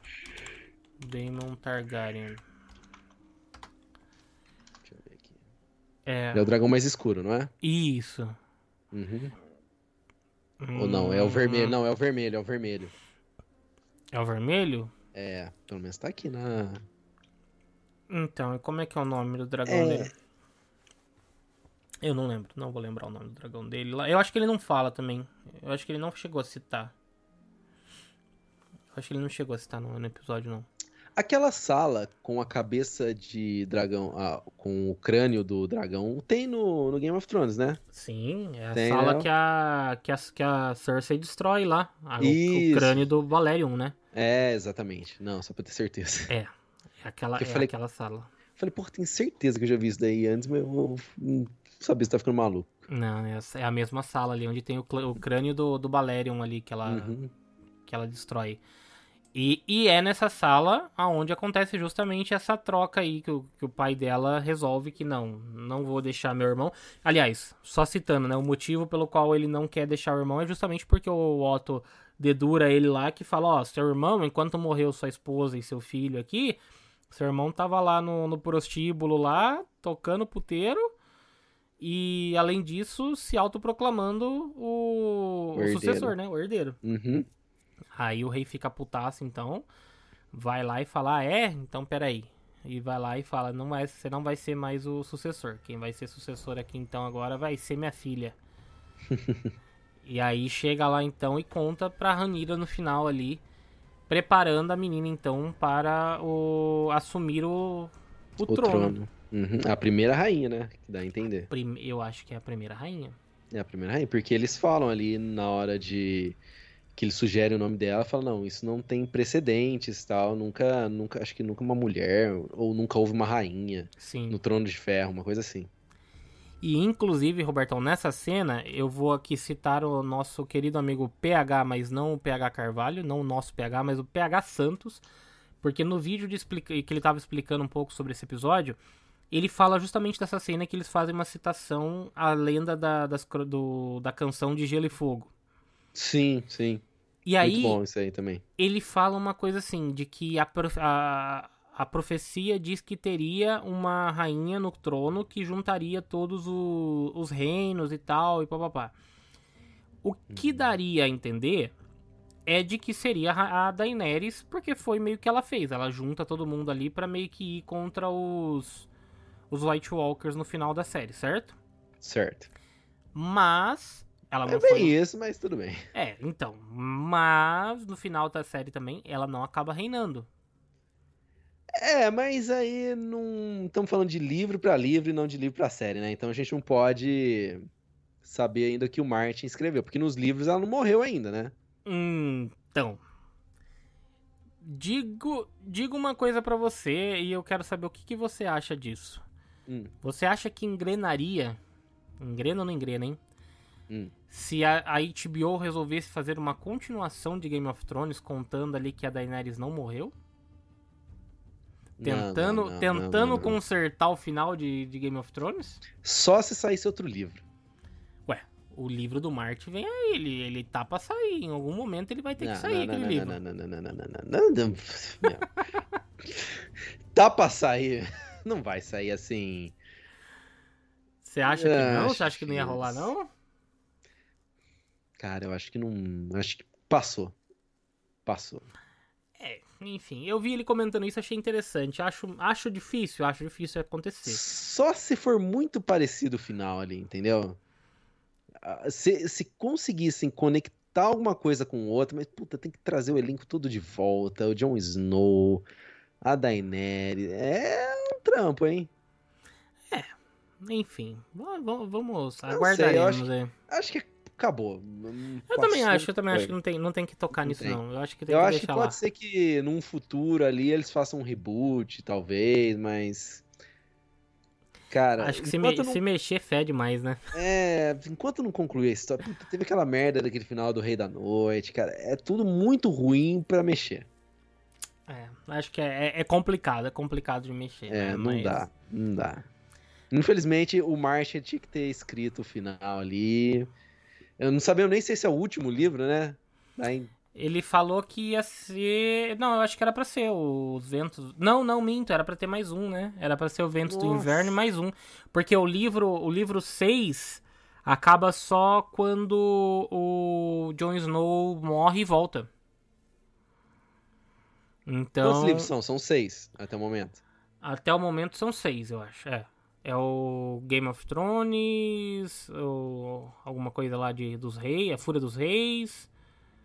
Daemon Targaryen.
É... é o dragão mais escuro, não é?
Isso.
Uhum. Hum... Ou não, é o vermelho. Não, é o vermelho, é o vermelho.
É o vermelho?
É, pelo menos tá aqui na.
Então, e como é que é o nome do dragão é... dele? Eu não lembro, não vou lembrar o nome do dragão dele. Eu acho que ele não fala também. Eu acho que ele não chegou a citar. Eu acho que ele não chegou a citar no, no episódio, não.
Aquela sala com a cabeça de dragão, ah, com o crânio do dragão, tem no, no Game of Thrones, né?
Sim, é a tem, sala né? que, a, que, a, que a Cersei destrói lá. A, o, o, crânio do Valerion, né?
É, exatamente. Não, só pra ter certeza.
É, é aquela, é falei, aquela sala.
Falei, porra, tenho certeza que eu já vi isso daí antes, mas eu não sabia se tá ficando maluco.
Não, é a mesma sala ali, onde tem o, o crânio do, do Balerion ali, que ela, uhum. que ela destrói. E, e é nessa sala aonde acontece justamente essa troca aí que o, que o pai dela resolve que não, não vou deixar meu irmão. Aliás, só citando, né? O motivo pelo qual ele não quer deixar o irmão é justamente porque o Otto dedura ele lá que fala, ó, seu irmão, enquanto morreu sua esposa e seu filho aqui, seu irmão tava lá no, no prostíbulo lá, tocando puteiro. E além disso, se autoproclamando o, o, o sucessor, né? O herdeiro.
Uhum.
Aí o rei fica putaço, então, vai lá e fala, ah, é? Então peraí. E vai lá e fala, não vai, você não vai ser mais o sucessor. Quem vai ser sucessor aqui então agora vai ser minha filha. e aí chega lá então e conta pra Ranira no final ali, preparando a menina então para o assumir o, o, o trono. trono.
Uhum. A primeira rainha, né? Que dá a entender.
Eu acho que é a primeira rainha.
É a primeira rainha, porque eles falam ali na hora de que ele sugere o nome dela, fala não, isso não tem precedentes, tal, nunca, nunca, acho que nunca uma mulher ou nunca houve uma rainha
Sim.
no trono de ferro, uma coisa assim.
E inclusive, Robertão, nessa cena eu vou aqui citar o nosso querido amigo PH, mas não o PH Carvalho, não o nosso PH, mas o PH Santos, porque no vídeo de explica... que ele estava explicando um pouco sobre esse episódio, ele fala justamente dessa cena que eles fazem uma citação à lenda da, das, do, da canção de Gelo e Fogo.
Sim, sim.
E aí,
Muito bom isso aí também.
Ele fala uma coisa assim, de que a, a, a profecia diz que teria uma rainha no trono que juntaria todos o, os reinos e tal, e papapá. O que uhum. daria a entender é de que seria a Daenerys, porque foi meio que ela fez. Ela junta todo mundo ali para meio que ir contra os os White Walkers no final da série, certo?
Certo.
Mas ela
não é bem foi... isso, mas tudo bem.
É, então, mas no final da série também ela não acaba reinando.
É, mas aí não estamos falando de livro para livro e não de livro para série, né? Então a gente não pode saber ainda que o Martin escreveu, porque nos livros ela não morreu ainda, né?
Hum, então, digo, digo uma coisa para você e eu quero saber o que, que você acha disso. Hum. Você acha que engrenaria? Engrena ou não engrena, hein? Hum. Se a, a HBO resolvesse fazer uma continuação de Game of Thrones contando ali que a Daenerys não morreu? Tentando, não, não, não, tentando consertar o final de, de Game of Thrones?
Só se saísse outro livro
o livro do Marte vem aí, ele, ele tá pra sair. Em algum momento ele vai ter não, que sair não, aquele
não,
livro.
Não, não, não, não, não, não, não, não. tá pra sair. Não vai sair assim.
Você acha que não? Você acha que não ia rolar, não?
Cara, eu acho que não. Acho que passou. Passou.
É, enfim, eu vi ele comentando isso, achei interessante. Acho, acho difícil, acho difícil acontecer.
Só se for muito parecido o final ali, entendeu? se, se conseguissem conectar alguma coisa com outra, mas puta, tem que trazer o elenco todo de volta, o Jon Snow, a Daenerys, é um trampo, hein?
É, enfim, vamos, vamos aguardaremos
aí. Acho que acabou.
Eu também acho, eu também foi. acho que não tem, não tem que tocar não nisso, tem. não. Eu acho que tem eu que acho que
pode
lá.
ser que num futuro ali eles façam um reboot, talvez, mas Cara,
acho que se, me, não... se mexer fede mais, né?
É, enquanto não concluir a história, teve aquela merda daquele final do Rei da Noite, cara, é tudo muito ruim para mexer.
É, acho que é, é, é, complicado, é complicado de mexer.
É,
né?
não Mas... dá, não dá. Infelizmente, o Martian tinha que ter escrito o final ali. Eu não sabia nem sei se é o último livro, né? Daí,
ele falou que ia ser. Não, eu acho que era para ser os ventos. Não, não, minto, era para ter mais um, né? Era para ser o Ventos Nossa. do Inverno e mais um. Porque o livro, o livro 6 acaba só quando o Jon Snow morre e volta. Então.
Quantos livros são? São seis até o momento.
Até o momento são seis, eu acho. É. É o Game of Thrones, ou alguma coisa lá de, dos reis, a Fúria dos Reis.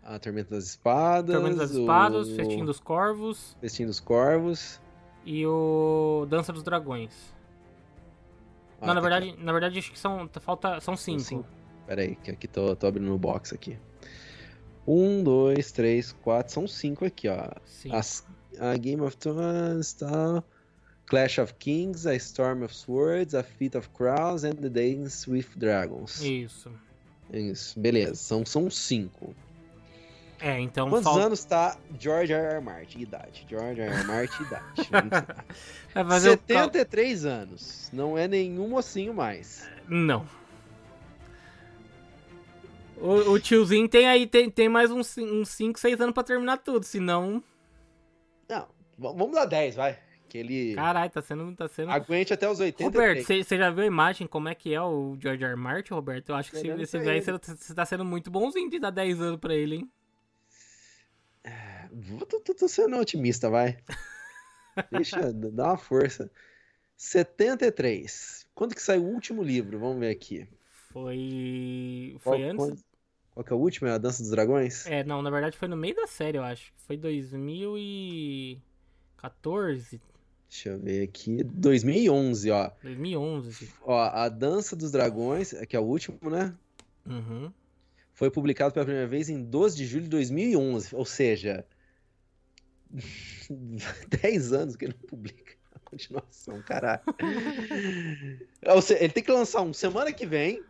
A Tormenta das Espadas.
Tormenta das Espadas, o... Festim dos Corvos.
Festim dos Corvos.
E o Dança dos Dragões. Ah, Não, na tá verdade, aqui. na verdade acho que são falta são cinco. São cinco.
Pera aí, que aqui tô, tô abrindo o box aqui. Um, dois, três, quatro, são cinco aqui, ó. As, a Game of Thrones, tal. Clash of Kings, A Storm of Swords, A Feat of Crowns and The Dance with Dragons.
Isso.
Isso, beleza. São, são cinco.
É, então.
Quantos falta... anos tá George R. R. Martin? Idade. George R. R. Martin, idade. Vai fazer 73 o... anos. Não é nenhum mocinho mais.
Não. O, o tiozinho tem aí, tem, tem mais uns 5, 6 anos pra terminar tudo, senão.
Não, vamos dar 10, vai. Que ele.
Caralho, tá sendo, tá sendo.
Aguente até os 80.
Roberto, você já viu a imagem como é que é o George R. R. Martin, Roberto? Eu acho que esse velho você tá sendo muito bonzinho de dar 10 anos pra ele, hein?
Tô, tô, tô sendo otimista, vai. Deixa, dá uma força. 73. Quando que saiu o último livro? Vamos ver aqui.
Foi. Foi qual, antes? Qual,
qual que é o último? É a Dança dos Dragões?
É, não, na verdade foi no meio da série, eu acho. Foi 2014.
Deixa eu ver aqui. 2011, ó.
2011.
Ó, a Dança dos Dragões, que é o último, né?
Uhum.
Foi publicado pela primeira vez em 12 de julho de 2011. Ou seja, 10 anos que ele não publica a continuação, caralho. ele tem que lançar um semana que vem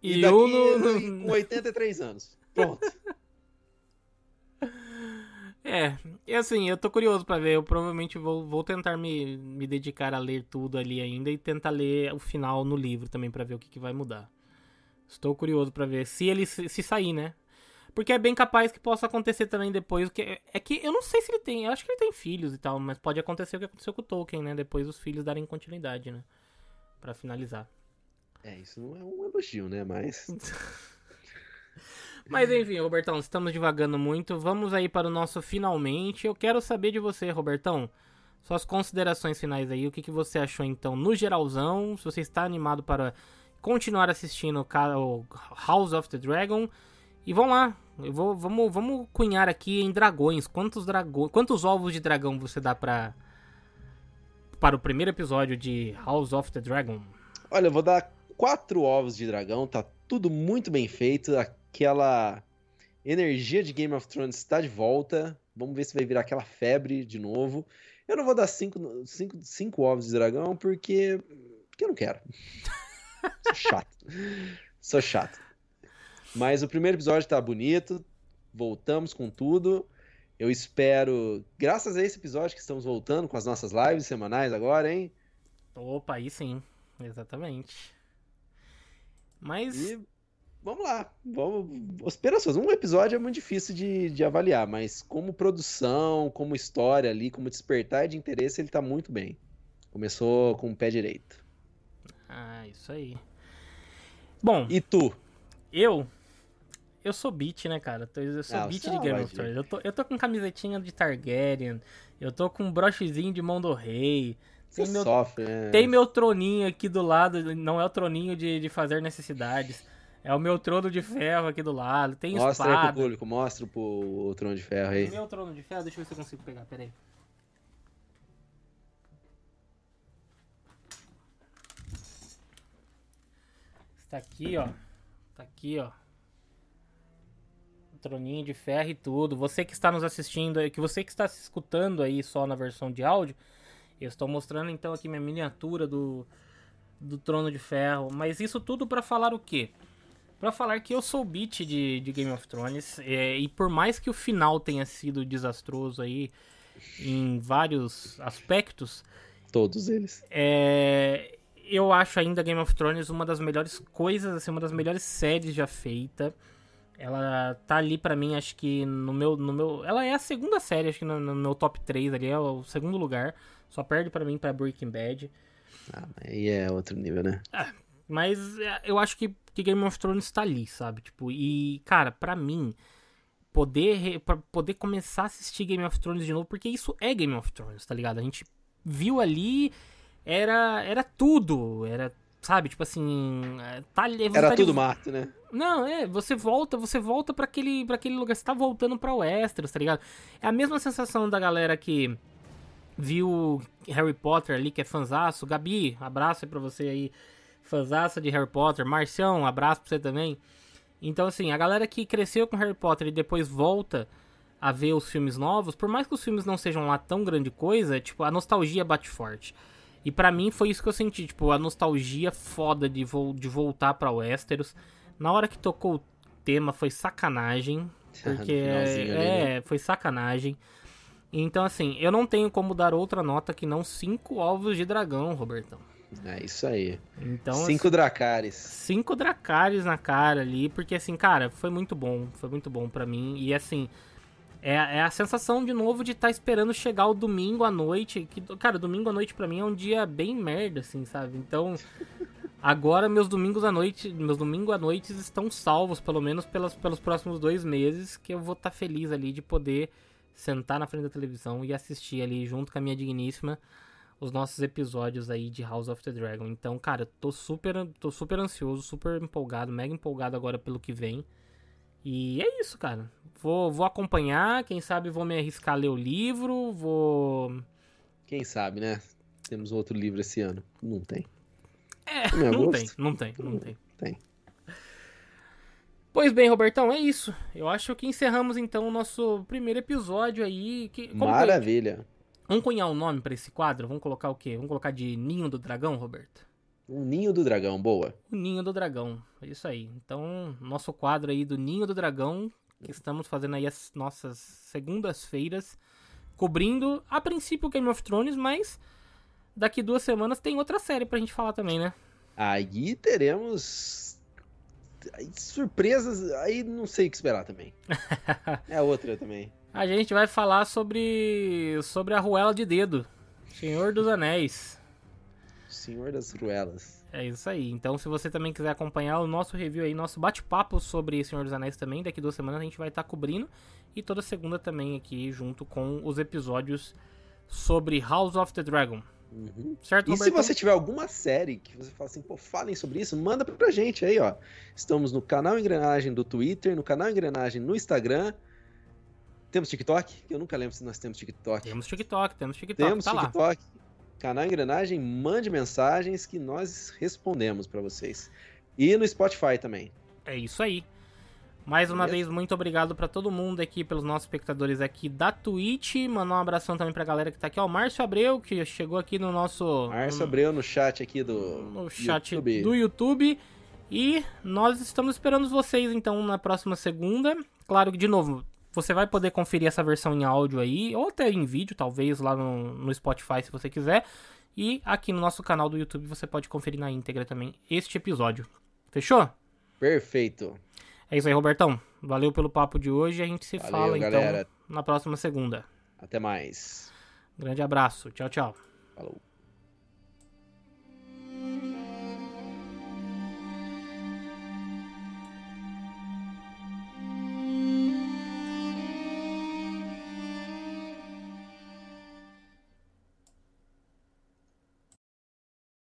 e, e daqui no... com 83 anos. Pronto.
É, e assim, eu tô curioso para ver. Eu provavelmente vou, vou tentar me, me dedicar a ler tudo ali ainda e tentar ler o final no livro também para ver o que, que vai mudar. Estou curioso para ver se ele se, se sair, né? Porque é bem capaz que possa acontecer também depois. Que, é que eu não sei se ele tem. Eu acho que ele tem filhos e tal, mas pode acontecer o que aconteceu com o Tolkien, né? Depois os filhos darem continuidade, né? Pra finalizar.
É, isso não é um elogio, né? Mas.
Mas enfim, Robertão, estamos divagando muito. Vamos aí para o nosso finalmente. Eu quero saber de você, Robertão. Suas considerações finais aí. O que, que você achou então no geralzão? Se você está animado para continuar assistindo o House of the Dragon. E vamos lá. Vou, vamos, vamos cunhar aqui em dragões. Quantos dragões, quantos ovos de dragão você dá para para o primeiro episódio de House of the Dragon?
Olha, eu vou dar quatro ovos de dragão. Tá tudo muito bem feito aquela energia de Game of Thrones está de volta. Vamos ver se vai virar aquela febre de novo. Eu não vou dar cinco, cinco, cinco ovos de dragão porque, porque eu não quero. Sou chato. Sou chato. Mas o primeiro episódio tá bonito. Voltamos com tudo. Eu espero, graças a esse episódio que estamos voltando com as nossas lives semanais agora, hein?
Opa, aí sim. Exatamente. Mas.
E vamos lá, vamos esperançoso. Um episódio é muito difícil de, de avaliar, mas como produção, como história ali, como despertar de interesse, ele tá muito bem. Começou com o pé direito.
Ah, isso aí. Bom.
E tu?
Eu? Eu sou beat, né, cara? Eu sou ah, beat de Game of Thrones. Eu tô, eu tô com camisetinha de Targaryen. Eu tô com um brochezinho de mão do rei.
Tem meu, sofre, né?
tem meu troninho aqui do lado. Não é o troninho de, de fazer necessidades. É o meu trono de ferro aqui do lado. Tem
mostra
espada.
Mostra aí pro público, mostra pro, o trono de ferro aí.
O meu trono de ferro, deixa eu ver se eu consigo pegar, peraí. Está aqui, ó. Tá aqui, ó. Troninho de ferro e tudo. Você que está nos assistindo, que você que está se escutando aí só na versão de áudio, eu estou mostrando então aqui minha miniatura do do trono de ferro, mas isso tudo para falar o quê? Para falar que eu sou beat de, de Game of Thrones. É, e por mais que o final tenha sido desastroso aí em vários aspectos.
Todos eles.
É, eu acho ainda Game of Thrones uma das melhores coisas, assim, uma das melhores séries já feita. Ela tá ali para mim, acho que no meu, no meu. Ela é a segunda série, acho que no, no meu top 3 ali, é o segundo lugar. Só perde para mim pra Breaking Bad.
Ah, aí é outro nível, né?
É, mas é, eu acho que que Game of Thrones tá ali, sabe? Tipo, e, cara, para mim, poder, pra poder começar a assistir Game of Thrones de novo, porque isso é Game of Thrones, tá ligado? A gente viu ali, era, era tudo, era, sabe? Tipo assim, é, tá,
era tá tudo de... mato, né?
Não, é, você volta, você volta para aquele, pra aquele lugar, você tá voltando pra Westeros, tá ligado? É a mesma sensação da galera que viu Harry Potter ali, que é fanzaço. Gabi, abraço aí pra você aí fãzaça de Harry Potter. Marcião, um abraço pra você também. Então, assim, a galera que cresceu com Harry Potter e depois volta a ver os filmes novos, por mais que os filmes não sejam lá tão grande coisa, tipo, a nostalgia bate forte. E para mim foi isso que eu senti, tipo, a nostalgia foda de, vo de voltar pra Westeros. Na hora que tocou o tema foi sacanagem, porque é, né? foi sacanagem. Então, assim, eu não tenho como dar outra nota que não cinco ovos de dragão, Robertão.
É isso aí.
Então,
cinco assim, dracares.
Cinco dracares na cara ali, porque assim, cara, foi muito bom. Foi muito bom para mim. E assim, é, é, a sensação de novo de estar tá esperando chegar o domingo à noite. Que, cara, domingo à noite para mim é um dia bem merda, assim, sabe? Então, agora meus domingos à noite, meus domingos à noite estão salvos, pelo menos pelas, pelos próximos dois meses, que eu vou estar tá feliz ali de poder sentar na frente da televisão e assistir ali junto com a minha digníssima os nossos episódios aí de House of the Dragon. Então, cara, eu tô super, tô super ansioso, super empolgado, mega empolgado agora pelo que vem. E é isso, cara. Vou, vou acompanhar, quem sabe vou me arriscar a ler o livro, vou.
Quem sabe, né? Temos outro livro esse ano. Não tem.
É, não, não tem, não tem, não tem.
Tem.
Pois bem, Robertão, é isso. Eu acho que encerramos então o nosso primeiro episódio aí. Que,
Maravilha.
Vamos cunhar um nome para esse quadro? Vamos colocar o quê? Vamos colocar de Ninho do Dragão, Roberto?
O Ninho do Dragão, boa.
O Ninho do Dragão, é isso aí. Então, nosso quadro aí do Ninho do Dragão, que estamos fazendo aí as nossas segundas-feiras, cobrindo, a princípio, Game of Thrones, mas daqui duas semanas tem outra série pra gente falar também, né?
Aí teremos surpresas, aí não sei o que esperar também. é outra também
a gente vai falar sobre sobre a Ruela de Dedo, Senhor dos Anéis.
Senhor das Ruelas.
É isso aí. Então, se você também quiser acompanhar o nosso review aí, nosso bate-papo sobre Senhor dos Anéis também, daqui duas semanas a gente vai estar tá cobrindo. E toda segunda também aqui, junto com os episódios sobre House of the Dragon.
Uhum. Certo, e se você tiver alguma série que você fala assim, pô, falem sobre isso, manda pra gente aí, ó. Estamos no canal Engrenagem do Twitter, no canal Engrenagem no Instagram. Temos TikTok? Eu nunca lembro se nós temos TikTok.
Temos TikTok, temos TikTok.
Temos tá TikTok. Lá. Canal Engrenagem, mande mensagens que nós respondemos para vocês. E no Spotify também.
É isso aí. Mais uma Beleza? vez, muito obrigado para todo mundo aqui, pelos nossos espectadores aqui da Twitch. Mandar um abração também pra galera que tá aqui, ó. O Márcio Abreu, que chegou aqui no nosso.
Márcio Abreu no chat aqui do.
No chat YouTube. do YouTube. E nós estamos esperando vocês, então, na próxima segunda. Claro que, de novo, você vai poder conferir essa versão em áudio aí, ou até em vídeo, talvez, lá no, no Spotify, se você quiser. E aqui no nosso canal do YouTube você pode conferir na íntegra também este episódio. Fechou?
Perfeito.
É isso aí, Robertão. Valeu pelo papo de hoje. A gente se Valeu, fala galera. então na próxima segunda.
Até mais.
Grande abraço. Tchau, tchau.
Falou.